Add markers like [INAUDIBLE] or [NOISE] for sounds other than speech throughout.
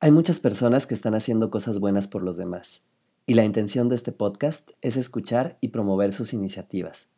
Hay muchas personas que están haciendo cosas buenas por los demás, y la intención de este podcast es escuchar y promover sus iniciativas.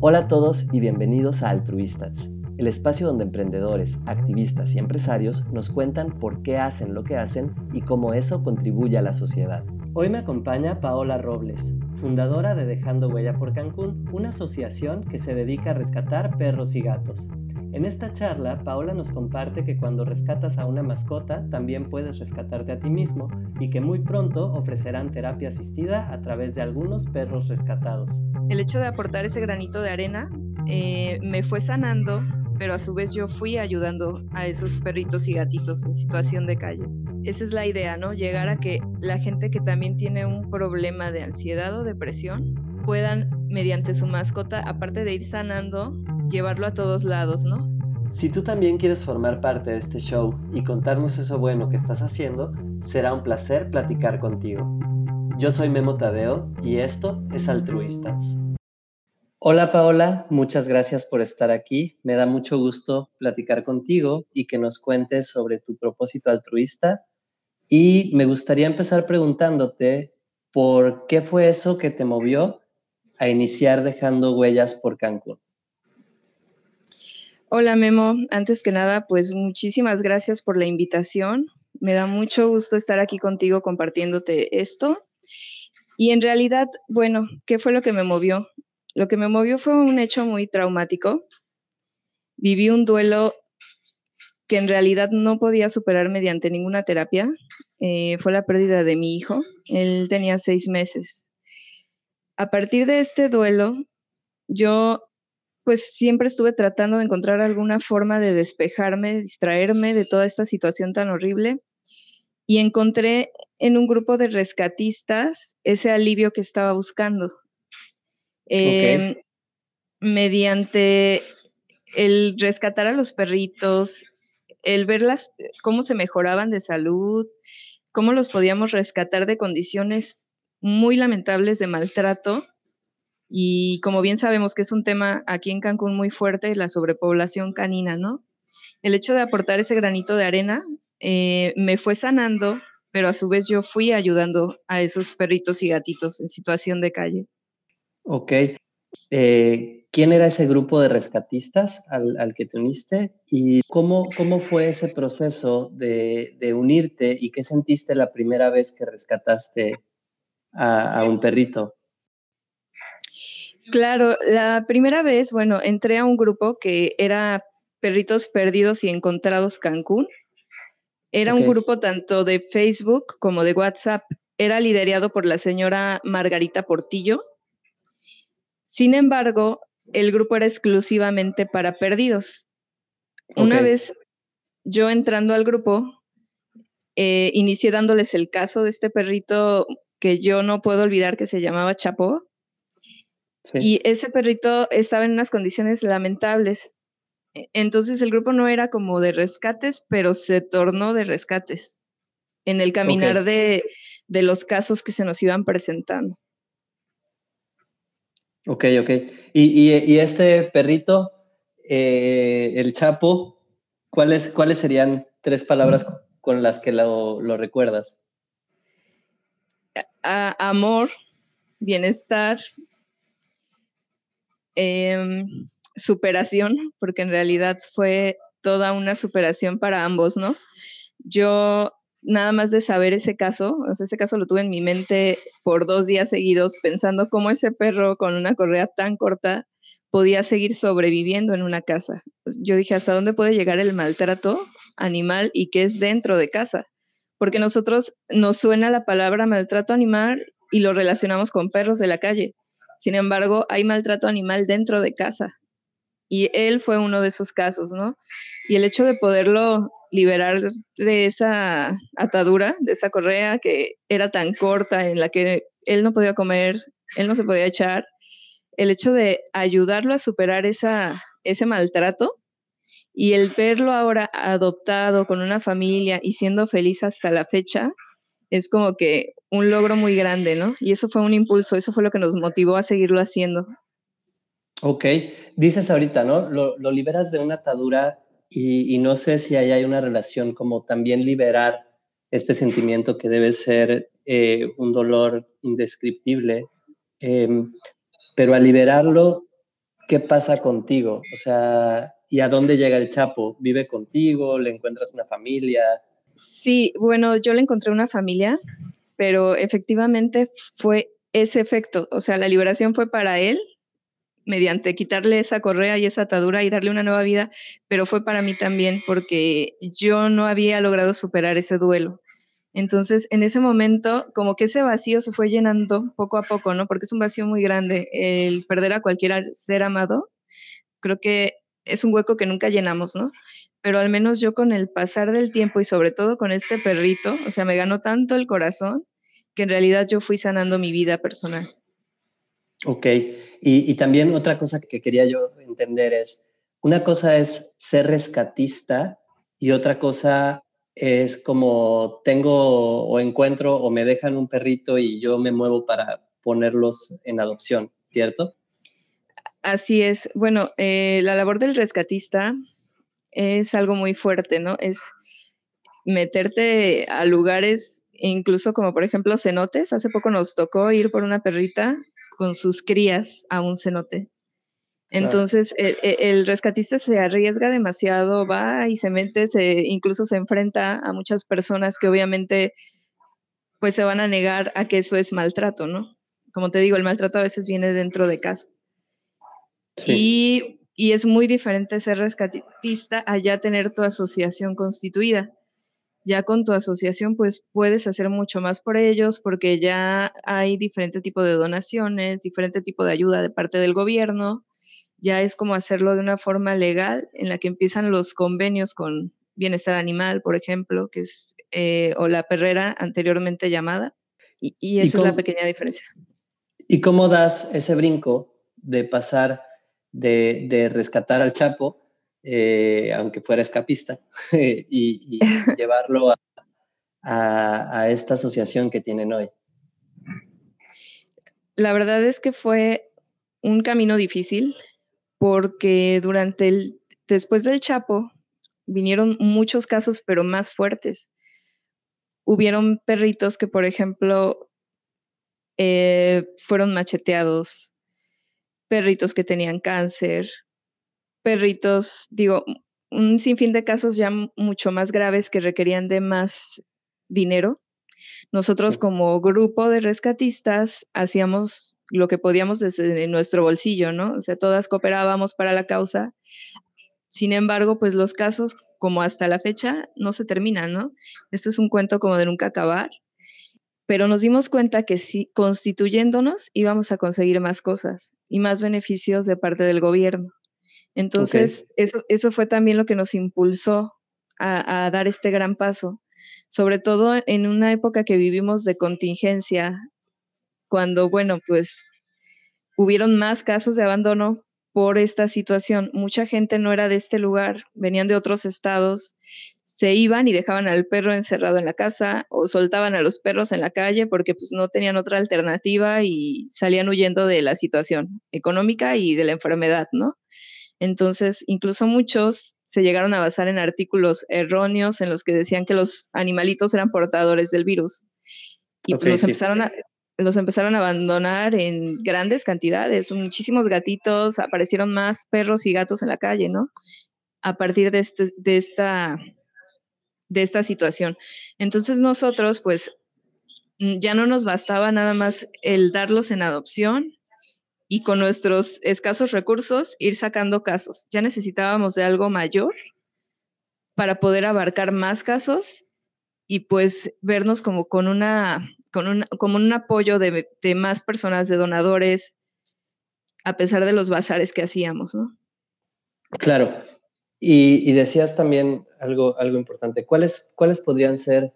Hola a todos y bienvenidos a Altruistas, el espacio donde emprendedores, activistas y empresarios nos cuentan por qué hacen lo que hacen y cómo eso contribuye a la sociedad. Hoy me acompaña Paola Robles, fundadora de Dejando Huella por Cancún, una asociación que se dedica a rescatar perros y gatos. En esta charla, Paola nos comparte que cuando rescatas a una mascota, también puedes rescatarte a ti mismo y que muy pronto ofrecerán terapia asistida a través de algunos perros rescatados. El hecho de aportar ese granito de arena eh, me fue sanando, pero a su vez yo fui ayudando a esos perritos y gatitos en situación de calle. Esa es la idea, ¿no? Llegar a que la gente que también tiene un problema de ansiedad o depresión puedan, mediante su mascota, aparte de ir sanando, llevarlo a todos lados, ¿no? Si tú también quieres formar parte de este show y contarnos eso bueno que estás haciendo, será un placer platicar contigo. Yo soy Memo Tadeo y esto es Altruistas. Hola Paola, muchas gracias por estar aquí. Me da mucho gusto platicar contigo y que nos cuentes sobre tu propósito altruista. Y me gustaría empezar preguntándote por qué fue eso que te movió a iniciar dejando huellas por Cancún. Hola Memo, antes que nada, pues muchísimas gracias por la invitación. Me da mucho gusto estar aquí contigo compartiéndote esto. Y en realidad, bueno, ¿qué fue lo que me movió? Lo que me movió fue un hecho muy traumático. Viví un duelo que en realidad no podía superar mediante ninguna terapia. Eh, fue la pérdida de mi hijo. Él tenía seis meses. A partir de este duelo, yo pues siempre estuve tratando de encontrar alguna forma de despejarme, distraerme de toda esta situación tan horrible y encontré en un grupo de rescatistas ese alivio que estaba buscando. Em, mediante el rescatar a los perritos, el verlas, cómo se mejoraban de salud, cómo los podíamos rescatar de condiciones muy lamentables de maltrato, y como bien sabemos que es un tema aquí en Cancún muy fuerte, la sobrepoblación canina, ¿no? El hecho de aportar ese granito de arena eh, me fue sanando, pero a su vez yo fui ayudando a esos perritos y gatitos en situación de calle. Ok. Eh, ¿Quién era ese grupo de rescatistas al, que te uniste? ¿Y cómo, cómo fue ese proceso de, unirte y qué sentiste la primera vez que rescataste a, a un perrito? Claro, la primera vez, bueno, entré a un grupo que era Perritos Perdidos y Encontrados Cancún. Era un grupo tanto de Facebook como de WhatsApp. Era liderado por la señora Margarita Portillo. Sin embargo, el grupo era exclusivamente para perdidos. Una vez yo entrando al grupo, eh, inicié dándoles el caso de este perrito que yo no puedo olvidar que se llamaba Chapo y ese perrito estaba en unas condiciones lamentables. E, entonces el grupo no era como de rescates, pero se tornó de rescates en el caminar de, los casos que se nos iban presentando. Ok, ok. Y, este perrito, eh, el Chapo, ¿cuáles, ¿cuáles serían tres palabras con las que lo, recuerdas? amor, bienestar Em, superación, porque en realidad fue toda una superación para ambos, ¿no? Yo nada más de saber ese caso, o sea, ese caso lo tuve en mi mente por dos días seguidos pensando cómo ese perro con una correa tan corta podía seguir sobreviviendo en una casa. Yo dije, ¿hasta dónde puede llegar el maltrato animal y qué es dentro de casa? Porque nosotros nos suena la palabra maltrato animal y lo relacionamos con perros de la calle. Sin embargo, hay maltrato animal dentro de casa. Y él fue uno de esos casos, ¿no? Y el hecho de poderlo liberar de esa atadura, de esa correa que era tan corta, en la que él no podía comer, él no se podía echar, el hecho de ayudarlo a superar esa, ese maltrato y el verlo ahora adoptado con una familia y siendo feliz hasta la fecha, es como que un logro muy grande, ¿no? Y eso fue un impulso, eso fue lo que nos motivó a seguirlo haciendo. Ok, dices ahorita, ¿no? Lo, liberas de una atadura y, no sé si ahí hay una relación como también liberar este sentimiento que debe ser eh, un dolor indescriptible, em, pero al liberarlo, ¿qué pasa contigo? O sea, ¿y a dónde llega el Chapo? ¿Vive contigo? ¿Le encuentras una familia? Sí, bueno, yo le encontré una familia, pero efectivamente fue ese efecto, o sea, la liberación fue para él mediante quitarle esa correa y esa atadura y darle una nueva vida, pero fue para mí también porque yo no había logrado superar ese duelo. Entonces, en ese momento, como que ese vacío se fue llenando poco a poco, ¿no? Porque es un vacío muy grande. El perder a cualquier ser amado, creo que es un hueco que nunca llenamos, ¿no? Pero al menos yo con el pasar del tiempo y sobre todo con este perrito, o sea, me ganó tanto el corazón que en realidad yo fui sanando mi vida personal. Ok, y, también otra cosa que quería yo entender es, una cosa es ser rescatista y otra cosa es como tengo o encuentro o me dejan un perrito y yo me muevo para ponerlos en adopción, ¿cierto? Así es. Bueno, eh, la labor del rescatista es algo muy fuerte, ¿no? Es meterte a lugares, incluso como por ejemplo cenotes. Hace poco nos tocó ir por una perrita con sus crías a un cenote. Entonces, el, rescatista se arriesga demasiado, va y se mete, se, incluso se enfrenta a muchas personas que obviamente pues se van a negar a que eso es maltrato, ¿no? Como te digo, el maltrato a veces viene dentro de casa. Y, y, es muy diferente ser rescatista a ya tener tu asociación constituida. Ya con tu asociación pues puedes hacer mucho más por ellos porque ya hay diferente tipo de donaciones, diferente tipo de ayuda de parte del gobierno, ya es como hacerlo de una forma legal en la que empiezan los convenios con bienestar animal, por ejemplo, que es, eh, o la perrera anteriormente llamada, y, esa es la pequeña diferencia. ¿Y cómo das ese brinco de pasar de, de rescatar al Chapo eh, aunque fuera escapista, [LAUGHS] y, [LAUGHS] llevarlo a, esta asociación que tienen hoy? La verdad es que fue un camino difícil porque durante el, después del Chapo, vinieron muchos casos, pero más fuertes. Hubieron perritos que, por ejemplo, eh, fueron macheteados, perritos que tenían cáncer, perritos, digo, un sinfín de casos ya mucho más graves que requerían de más dinero. Nosotros como grupo de rescatistas hacíamos lo que podíamos desde nuestro bolsillo, ¿no? O sea, todas cooperábamos para la causa. Sin embargo, pues los casos, como hasta la fecha, no se terminan, ¿no? Esto es un cuento como de nunca acabar. Pero nos dimos cuenta que si constituyéndonos íbamos a conseguir más cosas y más beneficios de parte del gobierno. Entonces, eso, eso fue también lo que nos impulsó a, dar este gran paso, sobre todo en una época que vivimos de contingencia, cuando, bueno, pues hubieron más casos de abandono por esta situación. Mucha gente no era de este lugar, venían de otros estados, se iban y dejaban al perro encerrado en la casa o soltaban a los perros en la calle porque pues no tenían otra alternativa y salían huyendo de la situación económica y de la enfermedad, ¿no? Entonces, incluso muchos se llegaron a basar en artículos erróneos en los que decían que los animalitos eran portadores del virus. Y pues los, empezaron a, los empezaron a abandonar en grandes cantidades. Muchísimos gatitos, aparecieron más perros y gatos en la calle, ¿no? A partir de, este, de, esta, de esta situación. Entonces nosotros, pues, ya no nos bastaba nada más el darlos en adopción y con nuestros escasos recursos ir sacando casos. Ya necesitábamos de algo mayor para poder abarcar más casos y pues vernos como con una con un, como un apoyo de, más personas, de donadores, a pesar de los bazares que hacíamos, ¿no? Claro. Y, decías también algo, algo importante. ¿Cuáles, ¿Cuáles podrían ser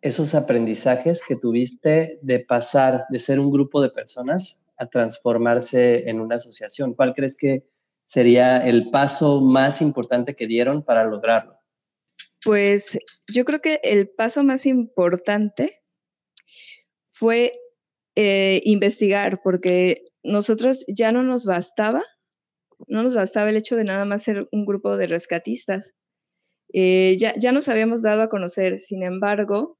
esos aprendizajes que tuviste de pasar de ser un grupo de personas a transformarse en una asociación? ¿Cuál crees que sería el paso más importante que dieron para lograrlo? Pues yo creo que el paso más importante fue eh, investigar, porque nosotros ya no nos bastaba no nos bastaba el hecho de nada más ser un grupo de rescatistas. Eh, ya, ya nos habíamos dado a conocer, sin embargo,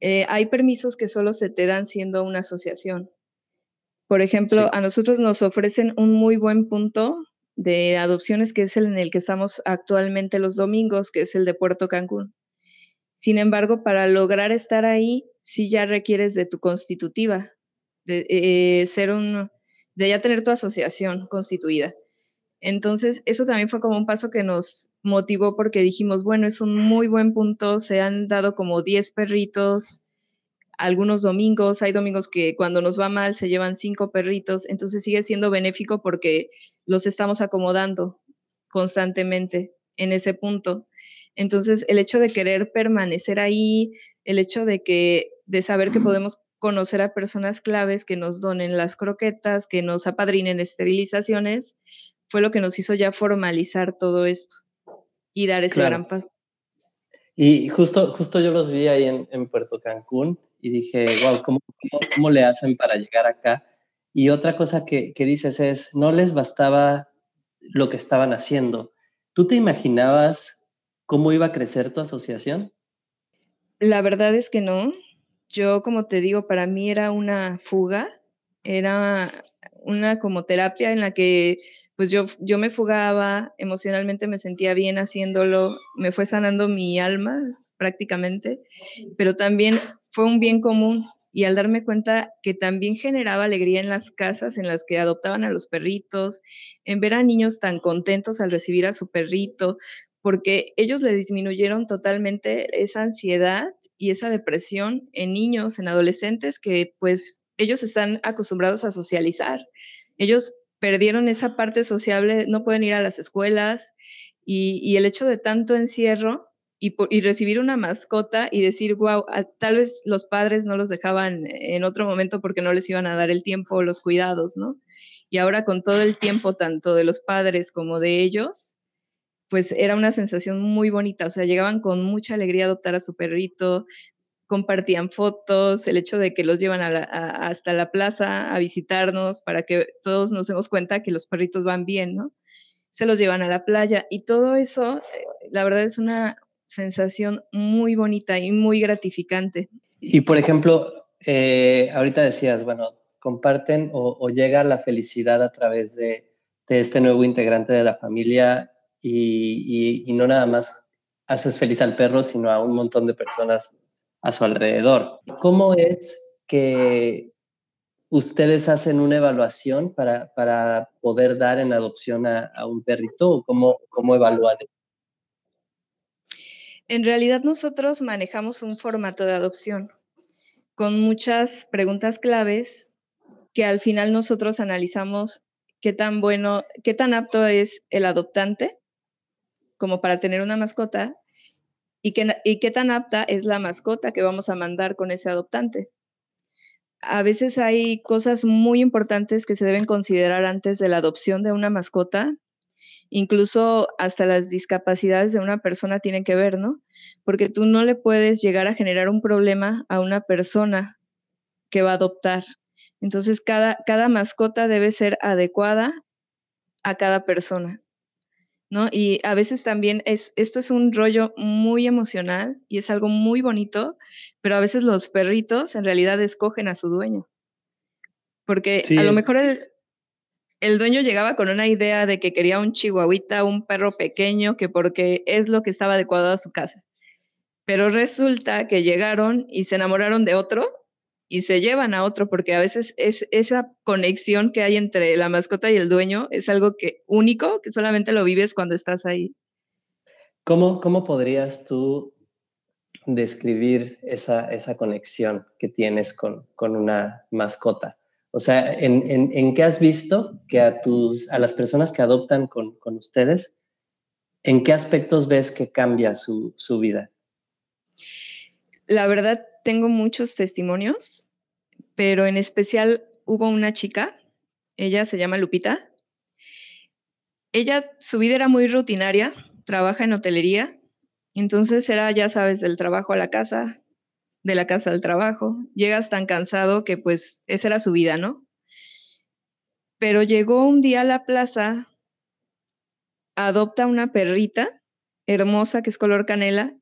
eh, hay permisos que solo se te dan siendo una asociación. Por ejemplo, a nosotros nos ofrecen un muy buen punto de adopciones, que es el en el que estamos actualmente los domingos, que es el de Puerto Cancún. Sin embargo, para lograr estar ahí, sí ya requieres de tu constitutiva, de eh, ser un, de ya tener tu asociación constituida. Entonces, eso también fue como un paso que nos motivó porque dijimos, bueno, es un muy buen punto, se han dado como 10 perritos algunos domingos, hay domingos que cuando nos va mal se llevan cinco perritos, entonces sigue siendo benéfico porque los estamos acomodando constantemente en ese punto. Entonces, el hecho de querer permanecer ahí, el hecho de que de saber que podemos conocer a personas claves que nos donen las croquetas, que nos apadrinen esterilizaciones, fue lo que nos hizo ya formalizar todo esto y dar ese gran paso. Y justo, justo yo los vi ahí en, Puerto Cancún y dije, wow, ¿cómo, ¿cómo, le hacen para llegar acá? Y otra cosa que, que dices es, no les bastaba lo que estaban haciendo. ¿Tú te imaginabas cómo iba a crecer tu asociación? La verdad es que no. Yo, como te digo, para mí era una fuga, era una como terapia en la que pues yo, yo me fugaba, emocionalmente me sentía bien haciéndolo, me fue sanando mi alma prácticamente, pero también fue un bien común y al darme cuenta que también generaba alegría en las casas en las que adoptaban a los perritos, en ver a niños tan contentos al recibir a su perrito, porque ellos le disminuyeron totalmente esa ansiedad y esa depresión en niños, en adolescentes que pues ellos están acostumbrados a socializar. Ellos perdieron esa parte sociable, no pueden ir a las escuelas y, el hecho de tanto encierro y, recibir una mascota y decir, wow, tal vez los padres no los dejaban en otro momento porque no les iban a dar el tiempo o los cuidados, ¿no? Y ahora con todo el tiempo, tanto de los padres como de ellos, pues era una sensación muy bonita, o sea, llegaban con mucha alegría a adoptar a su perrito, compartían fotos, el hecho de que los llevan hasta la plaza a visitarnos para que todos nos demos cuenta que los perritos van bien, ¿no? Se los llevan a la playa y todo eso, eh, la verdad es una sensación muy bonita y muy gratificante. Y por ejemplo, eh, ahorita decías, bueno, comparten o, llega la felicidad a través de, este nuevo integrante de la familia y, y no nada más haces feliz al perro, sino a un montón de personas a su alrededor. ¿Cómo es que ustedes hacen una evaluación para, para poder dar en adopción a, un perrito cómo, cómo evalúan? En realidad nosotros manejamos un formato de adopción con muchas preguntas claves que al final nosotros analizamos qué tan bueno, qué tan apto es el adoptante como para tener una mascota y qué, tan apta es la mascota que vamos a mandar con ese adoptante. A veces hay cosas muy importantes que se deben considerar antes de la adopción de una mascota, incluso hasta las discapacidades de una persona tienen que ver, ¿no? Porque tú no le puedes llegar a generar un problema a una persona que va a adoptar. Entonces, cada, cada mascota debe ser adecuada a cada persona. Y a veces también es, esto es un rollo muy emocional y es algo muy bonito, pero a veces los perritos en realidad escogen a su dueño. Porque a lo mejor el, el dueño llegaba con una idea de que quería un chihuahuita, un perro pequeño, que porque es lo que estaba adecuado a su casa. Pero resulta que llegaron y se enamoraron de otro y se llevan a otro, porque a veces es esa conexión que hay entre la mascota y el dueño es algo que único, que solamente lo vives cuando estás ahí. ¿Cómo, cómo podrías tú describir esa, esa conexión que tienes con, con una mascota? O sea, ¿en, en, en qué has visto que a, tus, a las personas que adoptan con, con ustedes, en qué aspectos ves que cambia su, su vida? La verdad, tengo muchos testimonios, pero en especial hubo una chica, ella se llama Lupita. Ella, su vida era muy rutinaria, trabaja en hotelería, entonces era, ya sabes, del trabajo a la casa, de la casa al trabajo. Llegas tan cansado que pues esa era su vida, ¿no? Pero llegó un día a la plaza adopta una perrita hermosa que es color canela.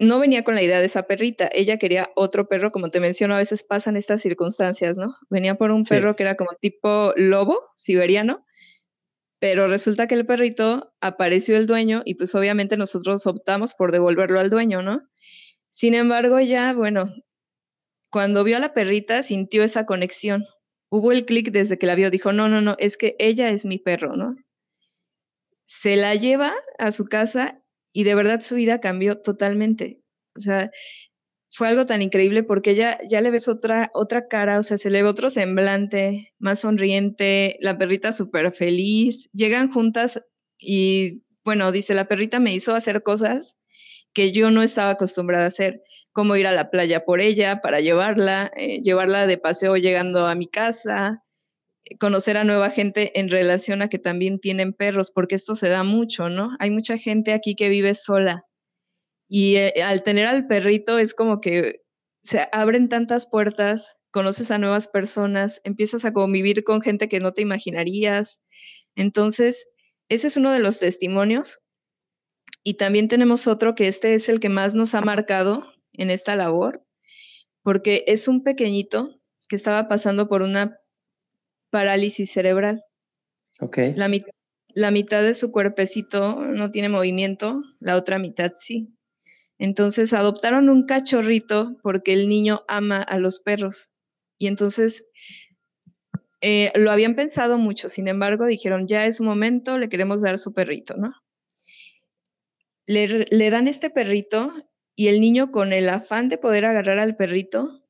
No venía con la idea de esa perrita, ella quería otro perro, como te menciono, a veces pasan estas circunstancias, ¿no? Venía por un perro que era como tipo lobo siberiano, pero resulta que el perrito apareció el dueño y pues obviamente nosotros optamos por devolverlo al dueño, ¿no? Sin embargo, ella, bueno, cuando vio a la perrita sintió esa conexión. Hubo el clic desde que la vio, dijo, no, no, no, es que ella es mi perro, ¿no? Se la lleva a su casa y de verdad su vida cambió totalmente. O sea, fue algo tan increíble porque ella ya le ves otra, otra cara, o sea, se le ve otro semblante, más sonriente, la perrita súper feliz, llegan juntas y bueno, dice, la perrita me hizo hacer cosas que yo no estaba acostumbrada a hacer, como ir a la playa por ella para llevarla, eh, llevarla de paseo llegando a mi casa, conocer a nueva gente en relación a que también tienen perros, porque esto se da mucho, ¿no? Hay mucha gente aquí que vive sola y eh, al tener al perrito es como que se abren tantas puertas, conoces a nuevas personas, empiezas a convivir con gente que no te imaginarías. Entonces, ese es uno de los testimonios. Y también tenemos otro que este es el que más nos ha marcado en esta labor, porque es un pequeñito que estaba pasando por una parálisis cerebral. Ok. La, la mitad de su cuerpecito no tiene movimiento, la otra mitad sí. Entonces adoptaron un cachorrito porque el niño ama a los perros. Y entonces eh, lo habían pensado mucho, sin embargo dijeron, ya es momento, le queremos dar su perrito, ¿no? Le, le dan este perrito y el niño con el afán de poder agarrar al perrito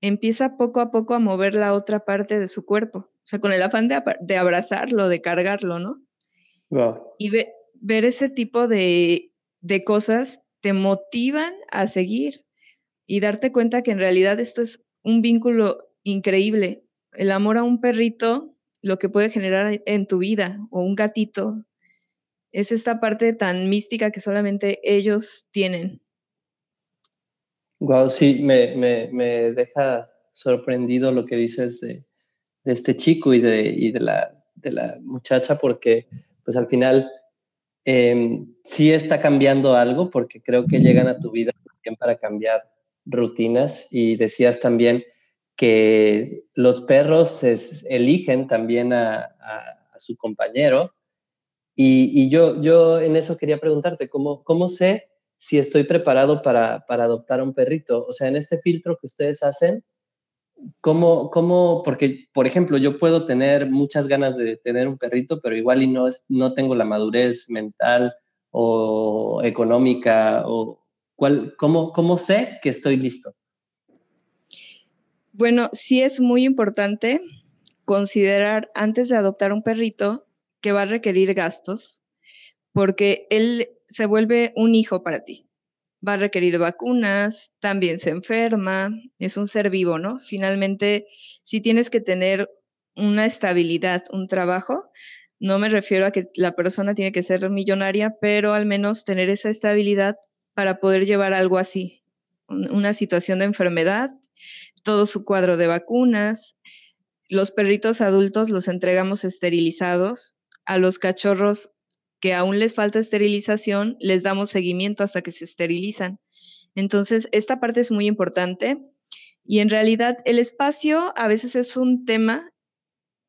empieza poco a poco a mover la otra parte de su cuerpo, o sea, con el afán de, abrazarlo, de cargarlo, ¿no? Y ver ese tipo de, de cosas te motivan a seguir y darte cuenta que en realidad esto es un vínculo increíble. El amor a un perrito, lo que puede generar en tu vida, o un gatito, es esta parte tan mística que solamente ellos tienen. Wow, sí, me, me, deja sorprendido lo que dices de, este chico y de, y de, la, de la muchacha, porque pues al final eh, sí está cambiando algo porque creo que llegan a tu vida también para cambiar rutinas y decías también que los perros eligen también a, su compañero y, yo, yo en eso quería preguntarte, ¿cómo, cómo sé si estoy preparado para, para adoptar un perrito? O sea, en este filtro que ustedes hacen, ¿Cómo, cómo, porque, por ejemplo, yo puedo tener muchas ganas de tener un perrito, pero igual y no, no tengo la madurez mental o económica, o cuál, cómo, ¿cómo sé que estoy listo? Bueno, sí es muy importante considerar antes de adoptar un perrito que va a requerir gastos, porque él se vuelve un hijo para ti va a requerir vacunas, también se enferma, es un ser vivo, ¿no? Finalmente, si tienes que tener una estabilidad, un trabajo, no me refiero a que la persona tiene que ser millonaria, pero al menos tener esa estabilidad para poder llevar algo así, una situación de enfermedad, todo su cuadro de vacunas. Los perritos adultos los entregamos esterilizados, a los cachorros que aún les falta esterilización, les damos seguimiento hasta que se esterilizan. Entonces, esta parte es muy importante y en realidad el espacio a veces es un tema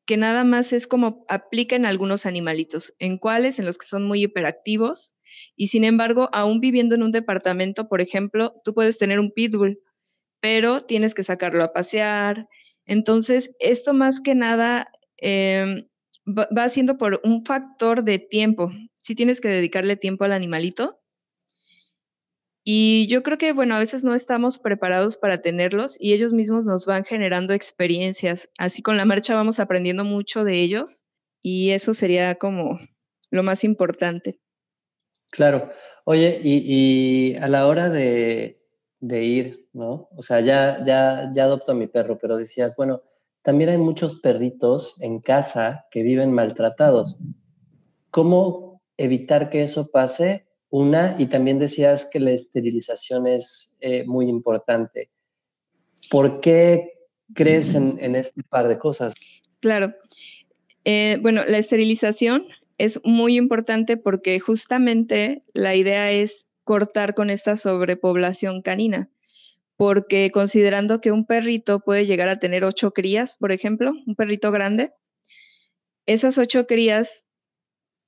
que nada más es como aplica en algunos animalitos, en cuáles, en los que son muy hiperactivos y sin embargo, aún viviendo en un departamento, por ejemplo, tú puedes tener un pitbull, pero tienes que sacarlo a pasear. Entonces, esto más que nada em, va, siendo por un factor de tiempo. Si tienes que dedicarle tiempo al animalito. Y yo creo que, bueno, a veces no estamos preparados para tenerlos y ellos mismos nos van generando experiencias. Así con la marcha vamos aprendiendo mucho de ellos y eso sería como lo más importante. Claro. Oye, y, a la hora de, de, ir, ¿no? O sea, ya, ya, ya adopto a mi perro, pero decías, bueno, también hay muchos perritos en casa que viven maltratados. ¿Cómo evitar que eso pase? Una, y también decías que la esterilización es eh, muy importante. ¿Por qué crees en, este par de cosas? Claro. Eh, bueno, la esterilización es muy importante porque justamente la idea es cortar con esta sobrepoblación canina, porque considerando que un perrito puede llegar a tener ocho crías, por ejemplo, un perrito grande, esas ocho crías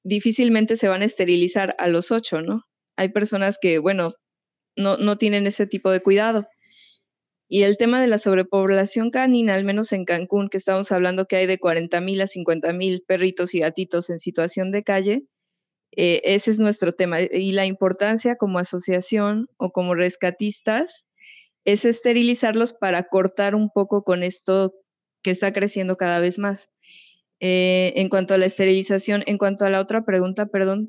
difícilmente se van a esterilizar a los ocho, ¿no? Hay personas que, bueno, no, no tienen ese tipo de cuidado. Y el tema de la sobrepoblación canina, al menos en Cancún, que estamos hablando que hay de 40 mil a 50 mil perritos y gatitos en situación de calle, eh, ese es nuestro tema. Y la importancia como asociación o como rescatistas es esterilizarlos para cortar un poco con esto que está creciendo cada vez más. Eh, en cuanto a la esterilización, en cuanto a la otra pregunta, perdón,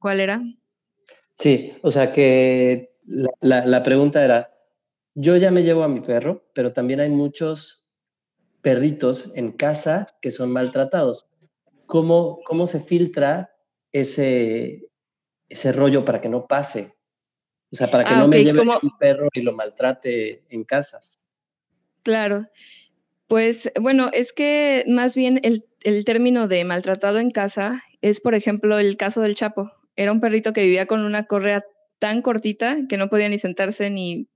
¿cuál era? Sí, o sea que la pregunta era, yo ya me llevo a mi perro, pero también hay muchos perritos en casa que son maltratados. ¿Cómo, cómo se filtra ese, ese rollo para que no pase? O sea, para que ah, no me lleve a mi perro y lo maltrate en casa. Claro. Pues bueno, es que más bien el, el, término de maltratado en casa es, por ejemplo, el caso del Chapo. Era un perrito que vivía con una correa tan cortita que no podía ni sentarse ni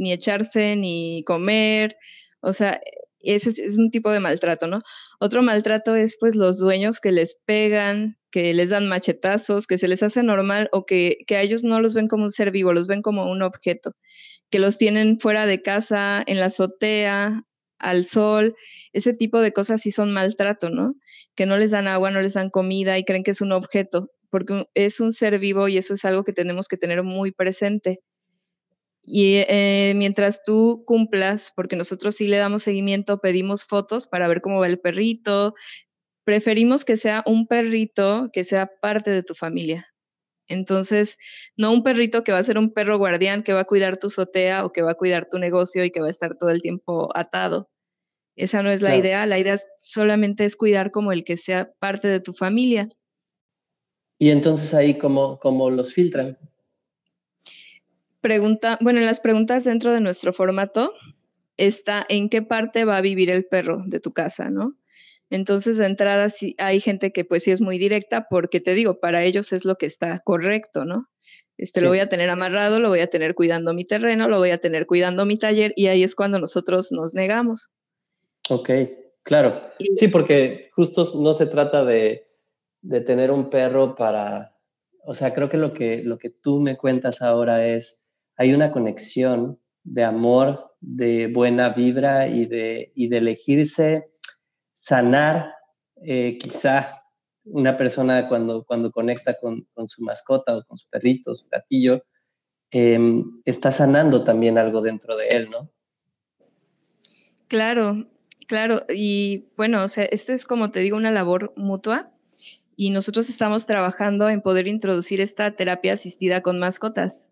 ni echarse, ni comer, o sea, ese es un tipo de maltrato, ¿no? Otro maltrato es pues los dueños que les pegan, que les dan machetazos, que se les hace normal o que, que a ellos no los ven como un ser vivo, los ven como un objeto, que los tienen fuera de casa, en la azotea, al sol, ese tipo de cosas sí son maltrato, ¿no? Que no les dan agua, no les dan comida y creen que es un objeto, porque es un ser vivo y eso es algo que tenemos que tener muy presente. Y eh, mientras tú cumplas, porque nosotros sí le damos seguimiento, pedimos fotos para ver cómo va el perrito, preferimos que sea un perrito que sea parte de tu familia. Entonces, no un perrito que va a ser un perro guardián que va a cuidar tu azotea o que va a cuidar tu negocio y que va a estar todo el tiempo atado. Esa no es la idea. La idea solamente es cuidar como el que sea parte de tu familia. Y entonces ahí, ¿cómo, cómo los filtran? Pregunta, bueno, en las preguntas dentro de nuestro formato está en qué parte va a vivir el perro de tu casa, ¿no? Entonces, de entrada, sí hay gente que pues sí es muy directa porque te digo, para ellos es lo que está correcto, ¿no? Este, Lo voy a tener amarrado, lo voy a tener cuidando mi terreno, lo voy a tener cuidando mi taller y ahí es cuando nosotros nos negamos. Ok, claro. sí, porque justo no se trata de, de, tener un perro para, o sea, creo que lo, que lo que tú me cuentas ahora es hay una conexión de amor, de buena vibra y de, de elegirse sanar eh, quizá una persona cuando, cuando conecta con, su mascota o con su perrito, su gatillo, em, está sanando también algo dentro de él, ¿no? Claro, claro. Y bueno, o sea, este es como te digo, una labor mutua y nosotros estamos trabajando en poder introducir esta terapia asistida con mascotas.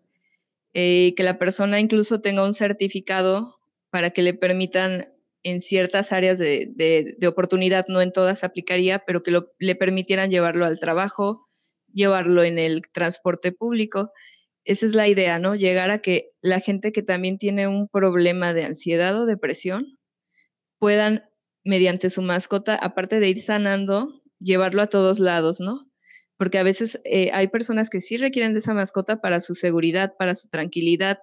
Eh, que la persona incluso tenga un certificado para que le permitan en ciertas áreas de, oportunidad, no en todas aplicaría, pero que le permitieran llevarlo al trabajo, llevarlo en el transporte público. Esa es la idea, ¿no? Llegar a que la gente que también tiene un problema de ansiedad o depresión puedan, mediante su mascota, aparte de ir sanando, llevarlo a todos lados, ¿no? Porque a veces eh, hay personas que sí requieren de esa mascota para su seguridad, para su tranquilidad.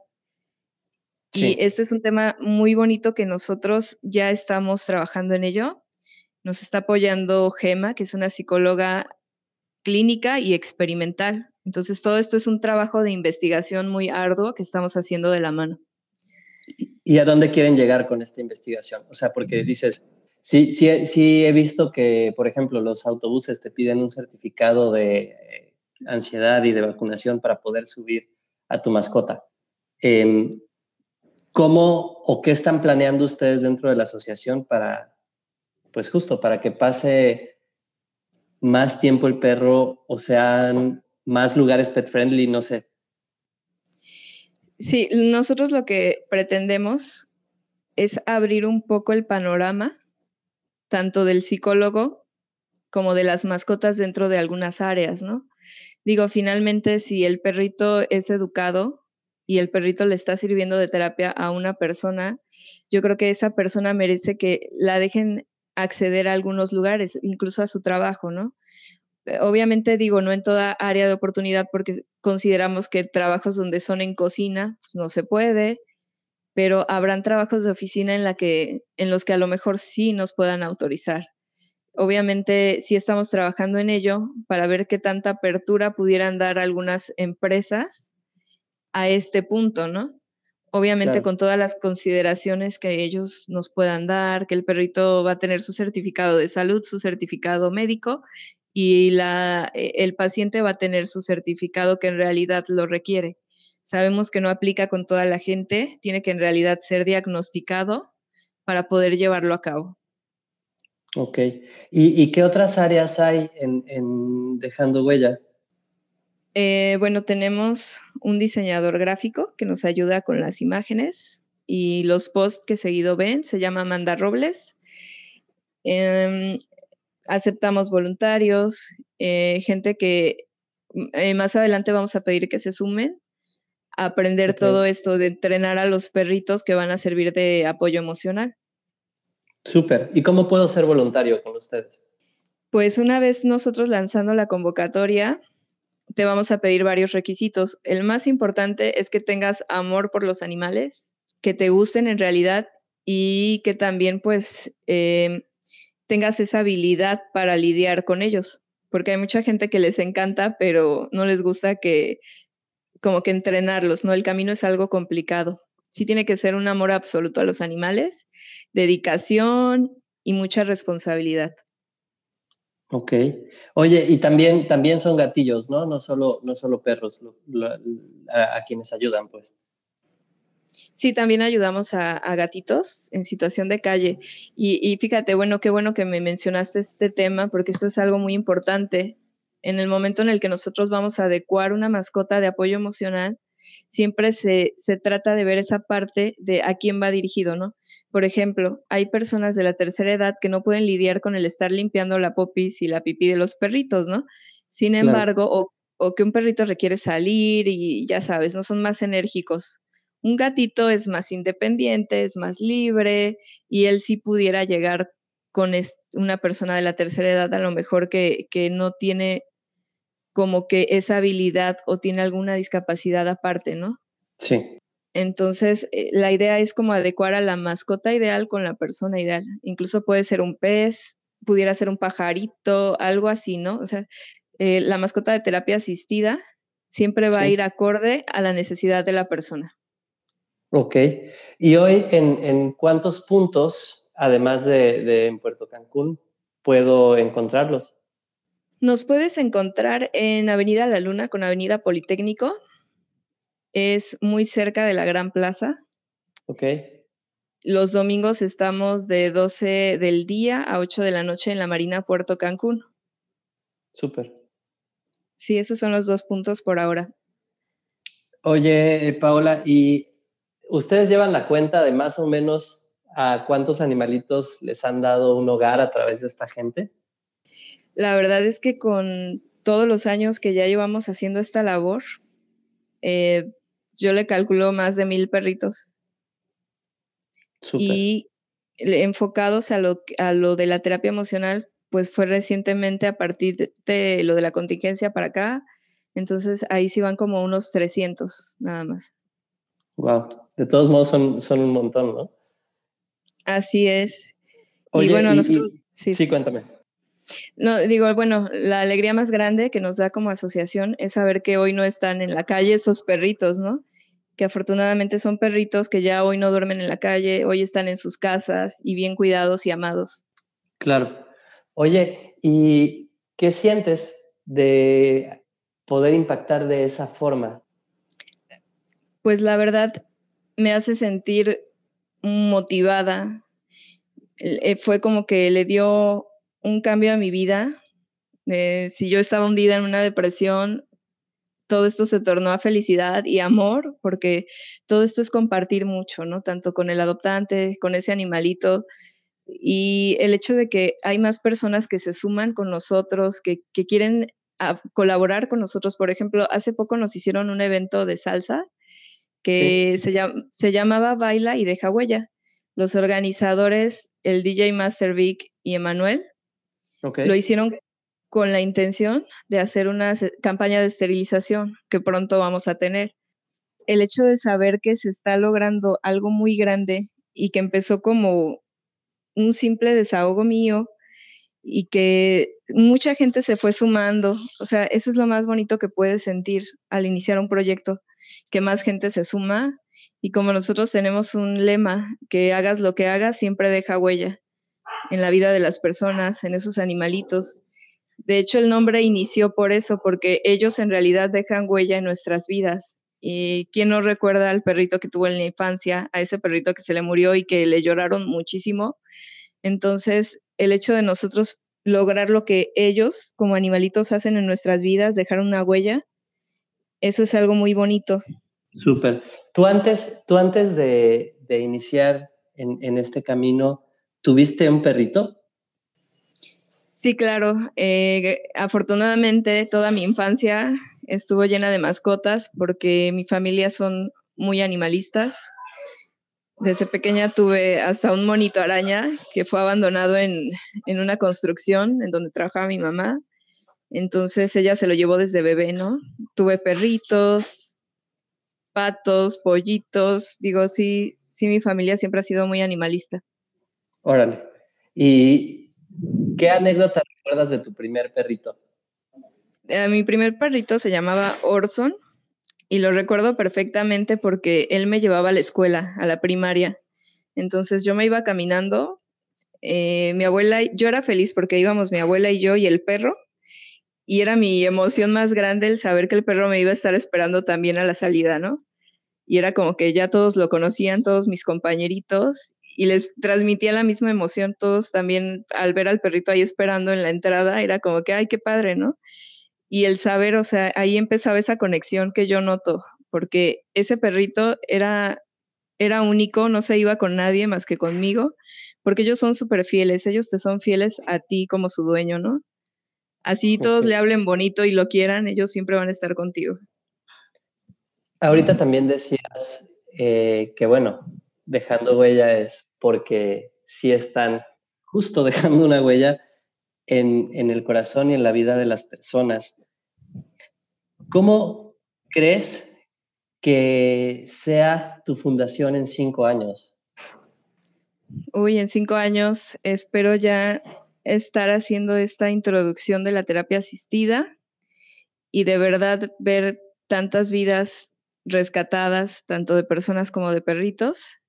Y este es un tema muy bonito que nosotros ya estamos trabajando en ello. Nos está apoyando Gema, que es una psicóloga clínica y experimental. Entonces, todo esto es un trabajo de investigación muy arduo que estamos haciendo de la mano. ¿Y a dónde quieren llegar con esta investigación? O sea, porque dices, Sí, sí, sí he visto que, por ejemplo, los autobuses te piden un certificado de eh, ansiedad y de vacunación para poder subir a tu mascota. Em, ¿Cómo o qué están planeando ustedes dentro de la asociación para, pues justo, para que pase más tiempo el perro o sean más lugares pet friendly, no sé? Sí, nosotros lo que pretendemos es abrir un poco el panorama tanto del psicólogo como de las mascotas dentro de algunas áreas, ¿no? Digo, finalmente, si el perrito es educado y el perrito le está sirviendo de terapia a una persona, yo creo que esa persona merece que la dejen acceder a algunos lugares, incluso a su trabajo, ¿no? Obviamente digo, no en toda área de oportunidad porque consideramos que trabajos donde son en cocina, pues no se puede, pero habrán trabajos de oficina en, la que, en los que a lo mejor sí nos puedan autorizar. Obviamente sí estamos trabajando en ello para ver qué tanta apertura pudieran dar algunas empresas a este punto, ¿no? Obviamente con todas las consideraciones que ellos nos puedan dar, que el perrito va a tener su certificado de salud, su certificado médico y la, e, el paciente va a tener su certificado que en realidad lo requiere. Sabemos que no aplica con toda la gente, tiene que en realidad ser diagnosticado para poder llevarlo a cabo. Ok. ¿Y, qué otras áreas hay en, Dejando Huella? Eh, bueno, tenemos un diseñador gráfico que nos ayuda con las imágenes y los posts que seguido ven. Se llama Amanda Robles. Em, aceptamos voluntarios, eh, gente que eh, más adelante vamos a pedir que se sumen aprender todo esto de entrenar a los perritos que van a servir de apoyo emocional. Súper. ¿Y cómo puedo ser voluntario con ustedes? Pues una vez nosotros lanzando la convocatoria, te vamos a pedir varios requisitos. El más importante es que tengas amor por los animales, que te gusten en realidad y que también pues em, tengas esa habilidad para lidiar con ellos, porque hay mucha gente que les encanta, pero no les gusta que como que entrenarlos, ¿no? El camino es algo complicado. Sí tiene que ser un amor absoluto a los animales, dedicación y mucha responsabilidad. Ok. Oye, y también, también son gatillos, ¿no? No solo, no solo perros a, quienes ayudan, pues. Sí, también ayudamos a, gatitos en situación de calle. Y, y, fíjate, bueno, qué bueno que me mencionaste este tema, porque esto es algo muy importante en el momento en el que nosotros vamos a adecuar una mascota de apoyo emocional, siempre se, trata de ver esa parte de a quién va dirigido, ¿no? Por ejemplo, hay personas de la tercera edad que no pueden lidiar con el estar limpiando la popis y la pipí de los perritos, ¿no? Sin embargo, o, o que un perrito requiere salir y ya sabes, no son más enérgicos. Un gatito es más independiente, es más libre y él sí pudiera llegar con una persona de la tercera edad a lo mejor que, que no tiene como que esa habilidad o tiene alguna discapacidad aparte, ¿no? Sí. Entonces, eh, la idea es como adecuar a la mascota ideal con la persona ideal. Incluso puede ser un pez, pudiera ser un pajarito, algo así, ¿no? O sea, eh, la mascota de terapia asistida siempre va a ir acorde a la necesidad de la persona. Ok. Y hoy, ¿en, cuántos puntos, además de, de en Puerto Cancún, puedo encontrarlos? Nos puedes encontrar en Avenida La Luna con Avenida Politécnico. Es muy cerca de la Gran Plaza. Ok. Los domingos estamos de 12 del día a 8 de la noche en la Marina Puerto Cancún. Súper. Sí, esos son los dos puntos por ahora. Oye, Paola, ¿y ustedes llevan la cuenta de más o menos a cuántos animalitos les han dado un hogar a través de esta gente? La verdad es que con todos los años que ya llevamos haciendo esta labor, eh, yo le calculo más de mil perritos. Y enfocados a lo, a lo de la terapia emocional, pues fue recientemente a partir de, lo de la contingencia para acá. Entonces ahí sí van como unos 300 nada más. Wow, de todos modos son, son un montón, ¿no? Así es. y bueno, nosotros, sí, cuéntame. No, digo, bueno, la alegría más grande que nos da como asociación es saber que hoy no están en la calle esos perritos, ¿no? Que afortunadamente son perritos que ya hoy no duermen en la calle, hoy están en sus casas y bien cuidados y amados. Claro. Oye, ¿y qué sientes de poder impactar de esa forma? Pues la verdad me hace sentir motivada. Eh, fue como que le dio un cambio a mi vida. Eh, si yo estaba hundida en una depresión, todo esto se tornó a felicidad y amor, porque todo esto es compartir mucho, ¿no? Tanto con el adoptante, con ese animalito. Y el hecho de que hay más personas que se suman con nosotros, que, quieren ah, colaborar con nosotros. Por ejemplo, hace poco nos hicieron un evento de salsa que se, se llamaba Baila y Deja Huella. Los organizadores, el DJ Master Vic y Emanuel, lo hicieron con la intención de hacer una campaña de esterilización que pronto vamos a tener. El hecho de saber que se está logrando algo muy grande y que empezó como un simple desahogo mío y que mucha gente se fue sumando. O sea, eso es lo más bonito que puedes sentir al iniciar un proyecto, que más gente se suma. Y como nosotros tenemos un lema, que hagas lo que hagas, siempre deja huella en la vida de las personas, en esos animalitos. De hecho, el nombre inició por eso, porque ellos en realidad dejan huella en nuestras vidas. ¿Y quién no recuerda al perrito que tuvo en la infancia, a ese perrito que se le murió y que le lloraron muchísimo? Entonces, el hecho de nosotros lograr lo que ellos como animalitos hacen en nuestras vidas, dejar una huella, eso es algo muy bonito. Súper. Tú antes, tú antes de, iniciar en, este camino, ¿tuviste un perrito? Sí, claro. Eh, afortunadamente toda mi infancia estuvo llena de mascotas porque mi familia son muy animalistas. Desde pequeña tuve hasta un monito araña que fue abandonado en, una construcción en donde trabajaba mi mamá. Entonces ella se lo llevó desde bebé, ¿no? Tuve perritos, patos, pollitos. Digo, sí, sí, mi familia siempre ha sido muy animalista. Órale. ¿Y qué anécdota recuerdas de tu primer perrito? Eh, mi primer perrito se llamaba Orson y lo recuerdo perfectamente porque él me llevaba a la escuela, a la primaria. Entonces yo me iba caminando, eh, mi abuela, yo era feliz porque íbamos mi abuela y yo y el perro, y era mi emoción más grande el saber que el perro me iba a estar esperando también a la salida, ¿no? Y era como que ya todos lo conocían, todos mis compañeritos, y les transmitía la misma emoción, todos también al ver al perrito ahí esperando en la entrada, era como que, ay, qué padre, ¿no? y el saber, o sea, ahí empezaba esa conexión que yo noto, porque ese perrito era, era único, no se iba con nadie más que conmigo, porque ellos son súper fieles, ellos te son fieles a ti como su dueño, ¿no? Así todos le hablen bonito y lo quieran, ellos siempre van a estar contigo. Ahorita también decías eh, que, bueno, dejando huella es porque sí están justo [LAUGHS] dejando una huella en, el corazón y en la vida de las personas. ¿Cómo crees que sea tu fundación en cinco años? Uy, en cinco años espero ya estar haciendo esta introducción de la terapia asistida y de verdad ver tantas vidas rescatadas, tanto de personas como de perritos,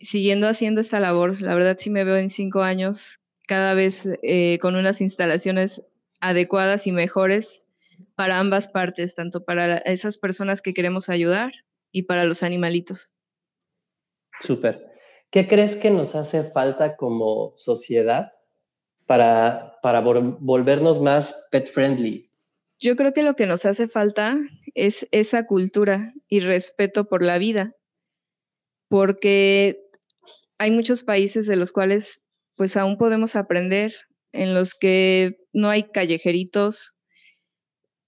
siguiendo haciendo esta labor. La verdad sí me veo en cinco años cada vez eh, con unas instalaciones adecuadas y mejores para ambas partes, tanto para esas personas que queremos ayudar y para los animalitos. Súper. ¿Qué crees que nos hace falta como sociedad para, para volvernos más pet friendly? Yo creo que lo que nos hace falta es esa cultura y respeto por la vida, porque hay muchos países de los cuales pues aún podemos aprender, en los que no hay callejeritos,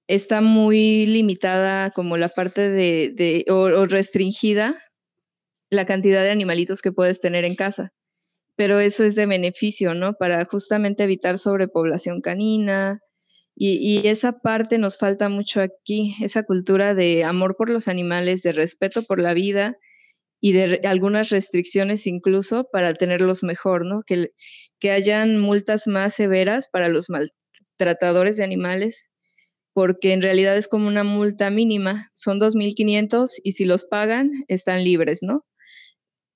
está muy limitada como la parte de, o, restringida la cantidad de animalitos que puedes tener en casa. Pero eso es de beneficio, ¿no? Para justamente evitar sobrepoblación canina. Y, y, esa parte nos falta mucho aquí, esa cultura de amor por los animales, de respeto por la vida y de algunas restricciones incluso para tenerlos mejor, ¿no? Que, que hayan multas más severas para los maltratadores de animales, porque en realidad es como una multa mínima, son 2.500 y si los pagan están libres, ¿no?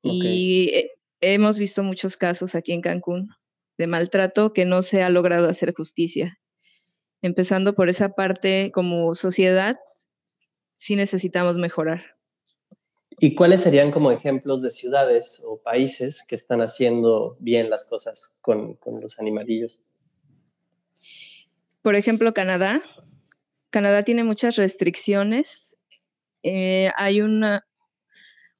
Y hemos visto muchos casos aquí en Cancún de maltrato que no se ha logrado hacer justicia. Empezando por esa parte como sociedad, sí necesitamos mejorar. ¿Y cuáles serían como ejemplos de ciudades o países que están haciendo bien las cosas con, los animalillos? Por ejemplo, Canadá. Canadá tiene muchas restricciones. Eh, hay una,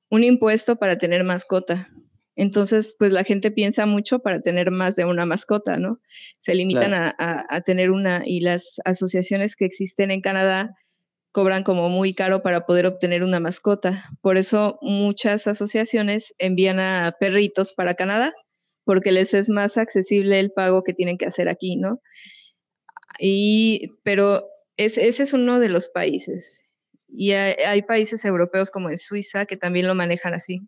un impuesto para tener mascota. Entonces, pues la gente piensa mucho para tener más de una mascota, ¿no? Se limitan a, tener una y las asociaciones que existen en Canadá cobran como muy caro para poder obtener una mascota. Por eso muchas asociaciones envían a perritos para Canadá, porque les es más accesible el pago que tienen que hacer aquí, ¿no? Y, pero ese es uno de los países. Y hay, países europeos como en Suiza que también lo manejan así.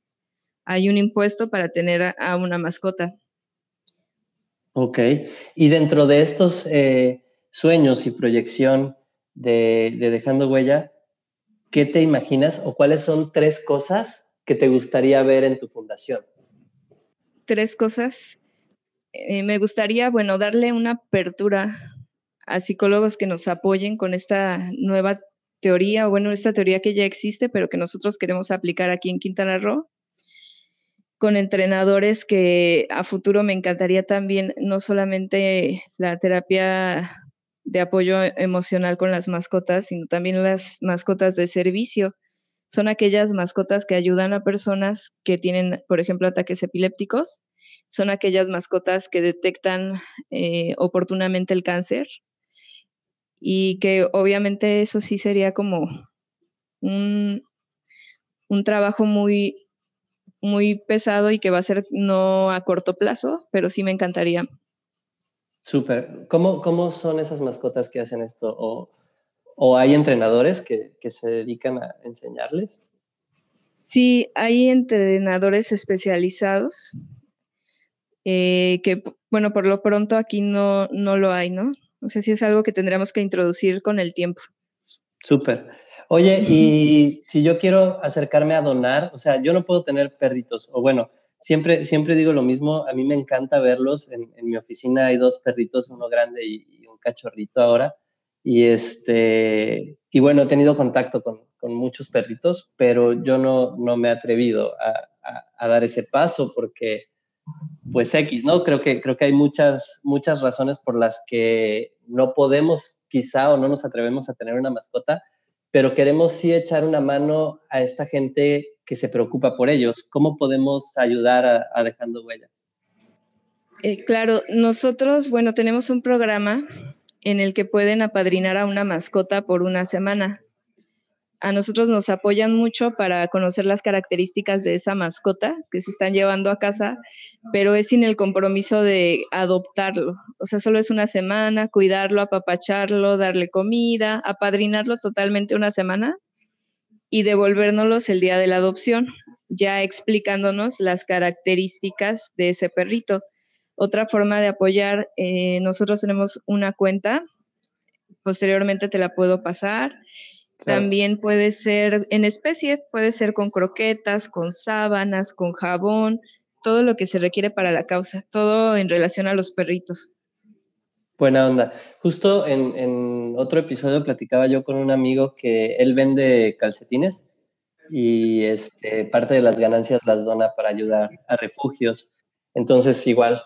Hay un impuesto para tener a, una mascota. Ok. Y dentro de estos eh, sueños y proyección de, de Dejando Huella, ¿qué te imaginas o cuáles son tres cosas que te gustaría ver en tu fundación? Tres cosas. Eh, me gustaría, bueno, darle una apertura a psicólogos que nos apoyen con esta nueva teoría, bueno, esta teoría que ya existe, pero que nosotros queremos aplicar aquí en Quintana Roo, con entrenadores que a futuro me encantaría también, no solamente la terapia de apoyo emocional con las mascotas, sino también las mascotas de servicio. Son aquellas mascotas que ayudan a personas que tienen, por ejemplo, ataques epilépticos. Son aquellas mascotas que detectan eh, oportunamente el cáncer y que obviamente eso sí sería como un, un trabajo muy, muy pesado y que va a ser no a corto plazo, pero sí me encantaría. Súper. ¿Cómo, ¿Cómo son esas mascotas que hacen esto? ¿O, o hay entrenadores que, que, se dedican a enseñarles? Sí, hay entrenadores especializados eh, que, bueno, por lo pronto aquí no, no lo hay, ¿no? No sé si es algo que tendremos que introducir con el tiempo. Súper. Oye, y si yo quiero acercarme a donar, o sea, yo no puedo tener perritos, o bueno, siempre, siempre digo lo mismo, a mí me encanta verlos. En, mi oficina hay dos perritos, uno grande y, un cachorrito ahora. Y, este, y bueno, he tenido contacto con, muchos perritos, pero yo no, no me he atrevido a, a dar ese paso porque pues X, ¿no? Creo que, creo que hay muchas, muchas razones por las que no podemos quizá o no nos atrevemos a tener una mascota, pero queremos sí echar una mano a esta gente que se preocupa por ellos. ¿Cómo podemos ayudar a, Dejando Huella? Eh, claro, nosotros, bueno, tenemos un programa en el que pueden apadrinar a una mascota por una semana a nosotros nos apoyan mucho para conocer las características de esa mascota que se están llevando a casa, pero es sin el compromiso de adoptarlo. O sea, solo es una semana, cuidarlo, apapacharlo, darle comida, apadrinarlo totalmente una semana y devolvérnoslos el día de la adopción, ya explicándonos las características de ese perrito. Otra forma de apoyar, eh, nosotros tenemos una cuenta, posteriormente te la puedo pasar también puede ser en especie, puede ser con croquetas, con sábanas, con jabón, todo lo que se requiere para la causa, todo en relación a los perritos. Buena onda. Justo en, otro episodio platicaba yo con un amigo que él vende calcetines y este, parte de las ganancias las dona para ayudar a refugios. Entonces, igual,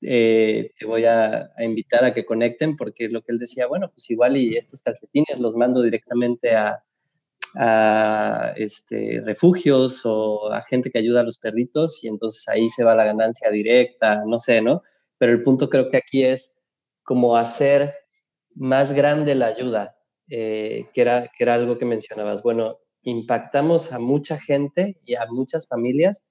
eh, te voy a, invitar a que conecten porque lo que él decía, bueno, pues igual y estos calcetines los mando directamente a, este, refugios o a gente que ayuda a los perritos y entonces ahí se va la ganancia directa, no sé, ¿no? Pero el punto creo que aquí es como hacer más grande la ayuda, eh, que, era, que era algo que mencionabas. Bueno, impactamos a mucha gente y a muchas familias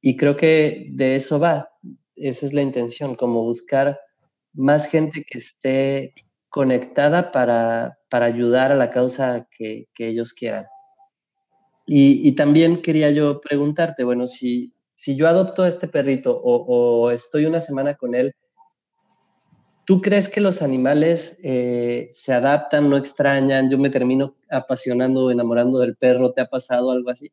y creo que de eso va, esa es la intención, como buscar más gente que esté conectada para, ayudar a la causa que, ellos quieran. Y, también quería yo preguntarte, bueno, si, si yo adopto a este perrito o, estoy una semana con él, ¿tú crees que los animales eh, se adaptan, no extrañan? Yo me termino apasionando, enamorando del perro, ¿te ha pasado algo así?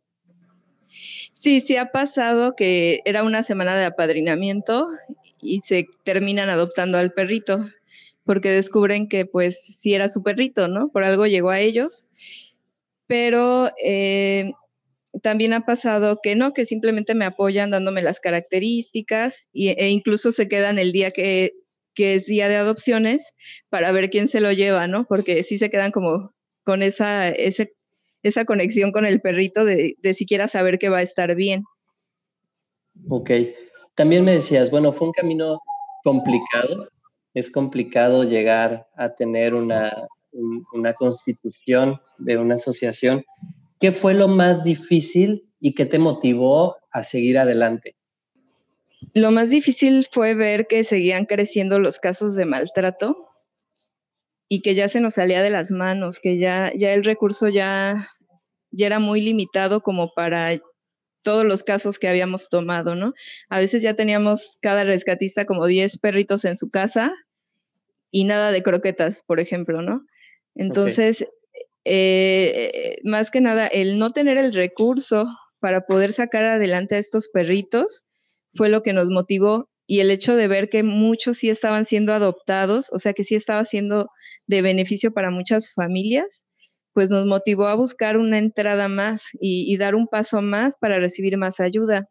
Sí, sí ha pasado que era una semana de apadrinamiento y se terminan adoptando al perrito porque descubren que pues sí era su perrito, ¿no? Por algo llegó a ellos. Pero eh, también ha pasado que no, que simplemente me apoyan dándome las características e incluso se quedan el día que, que es día de adopciones para ver quién se lo lleva, ¿no? Porque sí se quedan como con esa, ese esa conexión con el perrito de, de siquiera saber que va a estar bien. Ok. También me decías, bueno, fue un camino complicado. Es complicado llegar a tener una, una constitución de una asociación. ¿Qué fue lo más difícil y qué te motivó a seguir adelante? Lo más difícil fue ver que seguían creciendo los casos de maltrato y que ya se nos salía de las manos, que ya, ya el recurso ya, ya era muy limitado como para todos los casos que habíamos tomado, ¿no? A veces ya teníamos cada rescatista como 10 perritos en su casa y nada de croquetas, por ejemplo, ¿no? Entonces, eh, más que nada, el no tener el recurso para poder sacar adelante a estos perritos fue lo que nos motivó y el hecho de ver que muchos sí estaban siendo adoptados, o sea que sí estaba siendo de beneficio para muchas familias, pues nos motivó a buscar una entrada más y, dar un paso más para recibir más ayuda.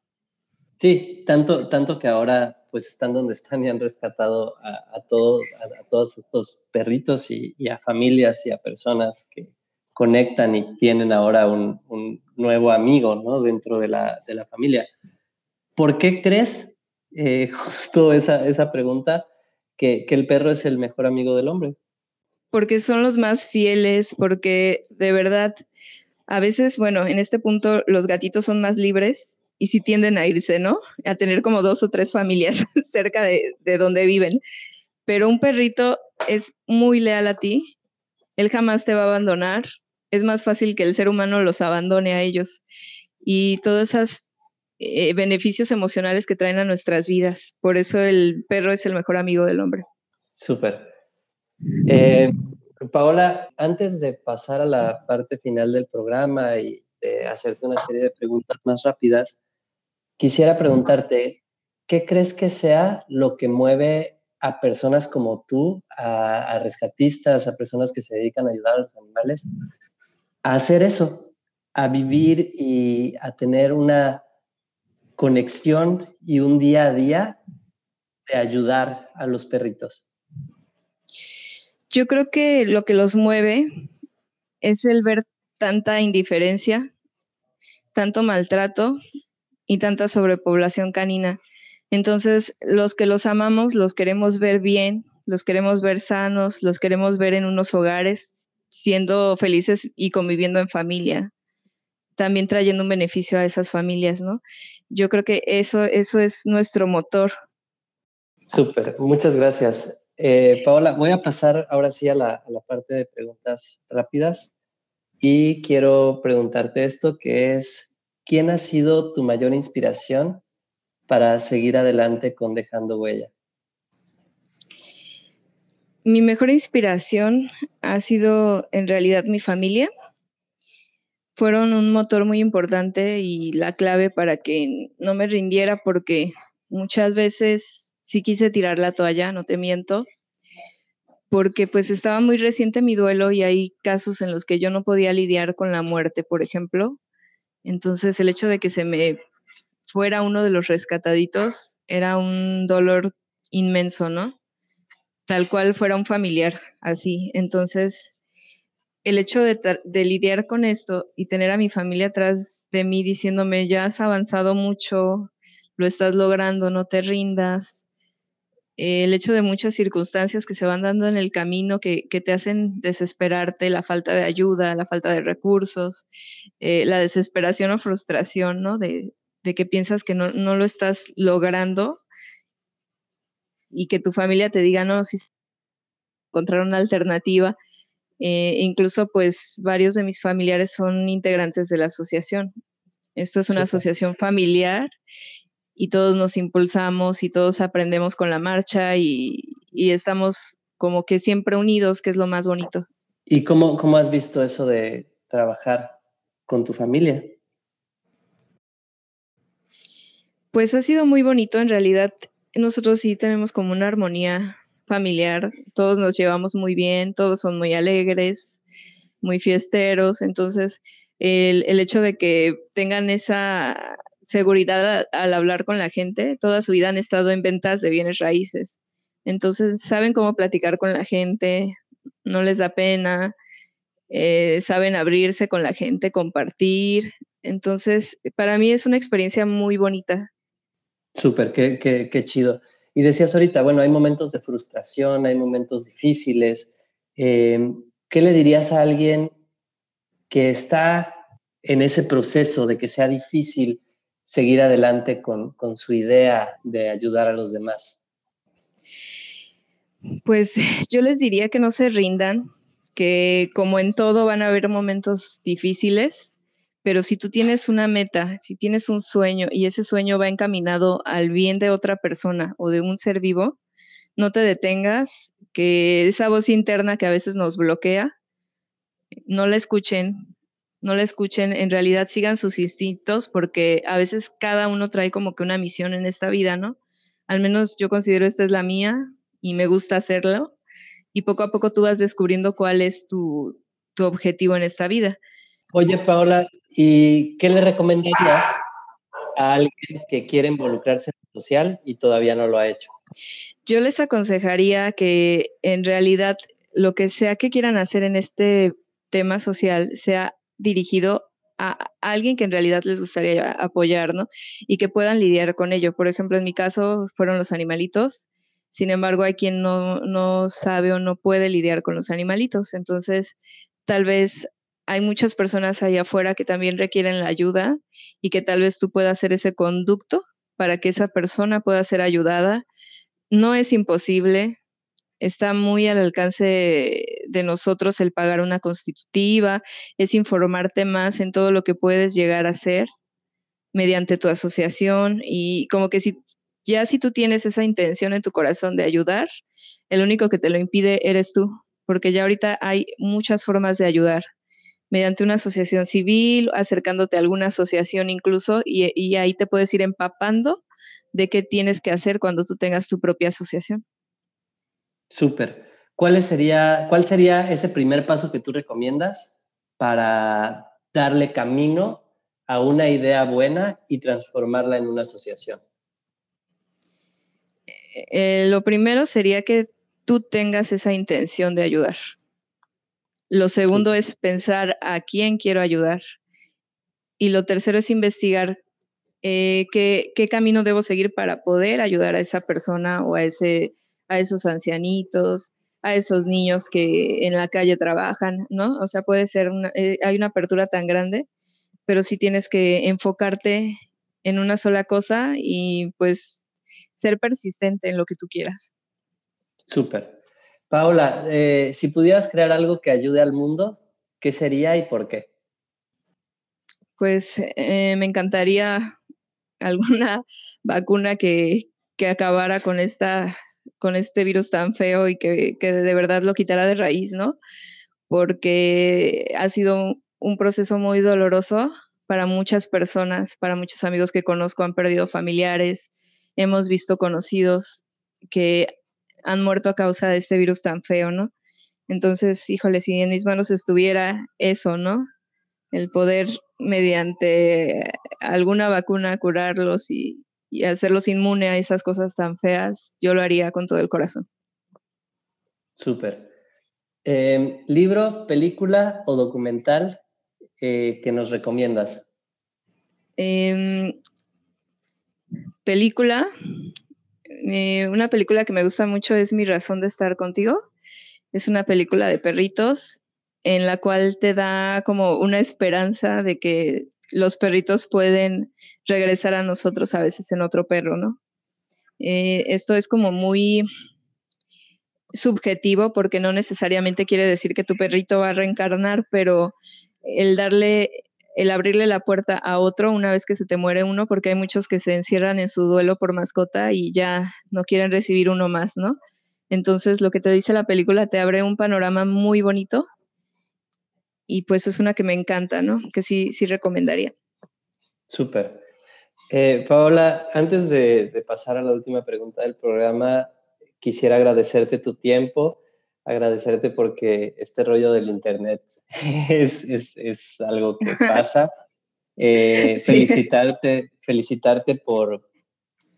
Sí, tanto, tanto que ahora pues están donde están y han rescatado a, todos, a, todos estos perritos y, a familias y a personas que conectan y tienen ahora un, nuevo amigo ¿no? dentro de la, de la familia. ¿Por qué crees eh, [LAUGHS] justo esa, esa pregunta, que, que el perro es el mejor amigo del hombre. Porque son los más fieles, porque de verdad, a veces, bueno, en este punto los gatitos son más libres y sí tienden a irse, ¿no? A tener como dos o tres familias [LAUGHS] cerca de, de donde viven. Pero un perrito es muy leal a ti, él jamás te va a abandonar, es más fácil que el ser humano los abandone a ellos. Y todas esas eh, beneficios emocionales que traen a nuestras vidas. Por eso el perro es el mejor amigo del hombre. Súper. Eh, Paola, antes de pasar a la parte final del programa y de hacerte una serie de preguntas más rápidas, quisiera preguntarte, ¿qué crees que sea lo que mueve a personas como tú, a, rescatistas, a personas que se dedican a ayudar a los animales, a hacer eso, a vivir y a tener una conexión y un día a día de ayudar a los perritos? Yo creo que lo que los mueve es el ver tanta indiferencia, tanto maltrato y tanta sobrepoblación canina. Entonces, los que los amamos, los queremos ver bien, los queremos ver sanos, los queremos ver en unos hogares, siendo felices y conviviendo en familia también trayendo un beneficio a esas familias, ¿no? Yo creo que eso, eso es nuestro motor. Súper, muchas gracias. Eh, Paola, voy a pasar ahora sí a la, a la parte de preguntas rápidas y quiero preguntarte esto, que es, ¿quién ha sido tu mayor inspiración para seguir adelante con Dejando Huella? Mi mejor inspiración ha sido en realidad mi familia fueron un motor muy importante y la clave para que no me rindiera porque muchas veces sí quise tirar la toalla, no te miento, porque pues estaba muy reciente mi duelo y hay casos en los que yo no podía lidiar con la muerte, por ejemplo. Entonces el hecho de que se me fuera uno de los rescataditos era un dolor inmenso, ¿no? Tal cual fuera un familiar, así. Entonces el hecho de, lidiar con esto y tener a mi familia atrás de mí diciéndome, ya has avanzado mucho, lo estás logrando, no te rindas. el hecho de muchas circunstancias que se van dando en el camino que, te hacen desesperarte, la falta de ayuda, la falta de recursos, eh, la desesperación o frustración, ¿no? De, que piensas que no, no, lo estás logrando y que tu familia te diga, no, si encontrar una alternativa eh, incluso, pues, varios de mis familiares son integrantes de la asociación. Esto es una asociación familiar y todos nos impulsamos y todos aprendemos con la marcha y, estamos como que siempre unidos, que es lo más bonito. ¿Y cómo, cómo has visto eso de trabajar con tu familia? Pues ha sido muy bonito, en realidad nosotros sí tenemos como una armonía familiar, todos nos llevamos muy bien, todos son muy alegres, muy fiesteros, entonces el, hecho de que tengan esa seguridad al hablar con la gente, toda su vida han estado en ventas de bienes raíces, entonces saben cómo platicar con la gente, no les da pena, eh, saben abrirse con la gente, compartir, entonces para mí es una experiencia muy bonita. Súper, qué, qué, qué chido. Y decías ahorita, bueno, hay momentos de frustración, hay momentos difíciles. Em, ¿Qué le dirías a alguien que está en ese proceso de que sea difícil seguir adelante con, con su idea de ayudar a los demás? Pues [LAUGHS] yo les diría que no se rindan, que como en todo van a haber momentos difíciles, pero si tú tienes una meta, si tienes un sueño y ese sueño va encaminado al bien de otra persona o de un ser vivo, no te detengas, que esa voz interna que a veces nos bloquea, no la escuchen, no la escuchen, en realidad sigan sus instintos porque a veces cada uno trae como que una misión en esta vida, ¿no? Al menos yo considero esta es la mía y me gusta hacerlo y poco a poco tú vas descubriendo cuál es tu, tu objetivo en esta vida. Oye, Paola, ¿y qué le recomendarías a alguien que quiere involucrarse en lo social y todavía no lo ha hecho? Yo les aconsejaría que en realidad lo que sea que quieran hacer en este tema social sea dirigido a alguien que en realidad les gustaría apoyar, ¿no? Y que puedan lidiar con ello. Por ejemplo, en mi caso fueron los animalitos. Sin embargo, hay quien no, no sabe o no puede lidiar con los animalitos. Entonces, tal vez hay muchas personas allá afuera que también requieren la ayuda y que tal vez tú puedas ser ese conducto para que esa persona pueda ser ayudada. No es imposible, está muy al alcance de nosotros el pagar una constitutiva, es informarte más en todo lo que puedes llegar a hacer mediante tu asociación y como que si ya si tú tienes esa intención en tu corazón de ayudar, el único que te lo impide eres tú, porque ya ahorita hay muchas formas de ayudar mediante una asociación civil, acercándote a alguna asociación incluso, y, ahí te puedes ir empapando de qué tienes que hacer cuando tú tengas tu propia asociación. Súper. ¿Cuál sería, ¿Cuál sería ese primer paso que tú recomiendas para darle camino a una idea buena y transformarla en una asociación? Eh, lo primero sería que tú tengas esa intención de ayudar. Lo segundo es pensar a quién quiero ayudar. Y lo tercero es investigar eh, qué, camino debo seguir para poder ayudar a esa persona o a, ese, a esos ancianitos, a esos niños que en la calle trabajan, ¿no? O sea, puede ser, una, eh, hay una apertura tan grande, pero sí tienes que enfocarte en una sola cosa y pues ser persistente en lo que tú quieras. Súper. Paula, eh, si pudieras crear algo que ayude al mundo, ¿qué sería y por qué? Pues eh, me encantaría [LAUGHS] alguna vacuna que, acabara con, esta, con este virus tan feo y que, que, de verdad lo quitara de raíz, ¿no? Porque ha sido un proceso muy doloroso para muchas personas, para muchos amigos que conozco han perdido familiares, hemos visto conocidos que han muerto a causa de este virus tan feo, ¿no? Entonces, híjole, si en mis manos estuviera eso, ¿no? El poder mediante alguna vacuna curarlos y, hacerlos inmune a esas cosas tan feas, yo lo haría con todo el corazón. Súper. Em, ¿Libro, película o documental eh, que nos recomiendas? Em, película, eh, una película que me gusta mucho es Mi razón de estar contigo. Es una película de perritos en la cual te da como una esperanza de que los perritos pueden regresar a nosotros a veces en otro perro, ¿no? Eh, esto es como muy subjetivo porque no necesariamente quiere decir que tu perrito va a reencarnar, pero el darle el abrirle la puerta a otro una vez que se te muere uno, porque hay muchos que se encierran en su duelo por mascota y ya no quieren recibir uno más, ¿no? Entonces, lo que te dice la película te abre un panorama muy bonito y pues es una que me encanta, ¿no? Que sí, sí recomendaría. Súper. Eh, Paola, antes de, pasar a la última pregunta del programa, quisiera agradecerte tu tiempo, agradecerte porque este rollo del Internet [LAUGHS] es, algo que pasa. Eh, [LAUGHS] felicitarte, felicitarte por,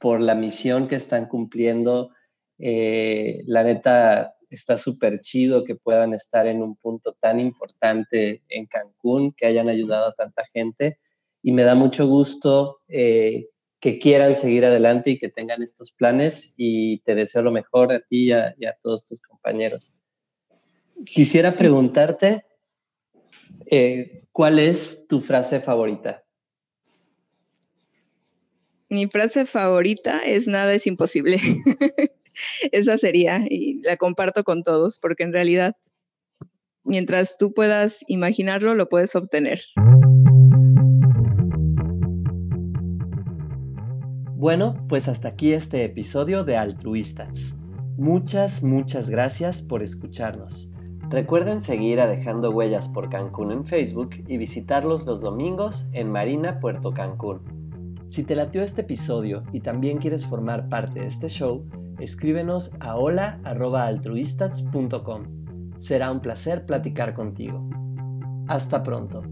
por la misión que están cumpliendo. Eh, la neta, está súper chido que puedan estar en un punto tan importante en Cancún, que hayan ayudado a tanta gente. Y me da mucho gusto eh, que quieran seguir adelante y que tengan estos planes. Y te deseo lo mejor a ti y a todos tus compañeros. Quisiera preguntarte eh, ¿cuál es tu frase favorita? Mi frase favorita es nada es imposible. [LAUGHS] esa sería y la comparto con todos porque en realidad mientras tú puedas imaginarlo, lo puedes obtener. Bueno, pues hasta aquí este episodio de Altruistas. Muchas, muchas gracias por escucharnos. Recuerden seguir a Dejando Huellas por Cancún en Facebook y visitarlos los domingos en Marina, Puerto Cancún. Si te latió este episodio y también quieres formar parte de este show, escríbenos a hola.altruistats.com. Será un placer platicar contigo. Hasta pronto.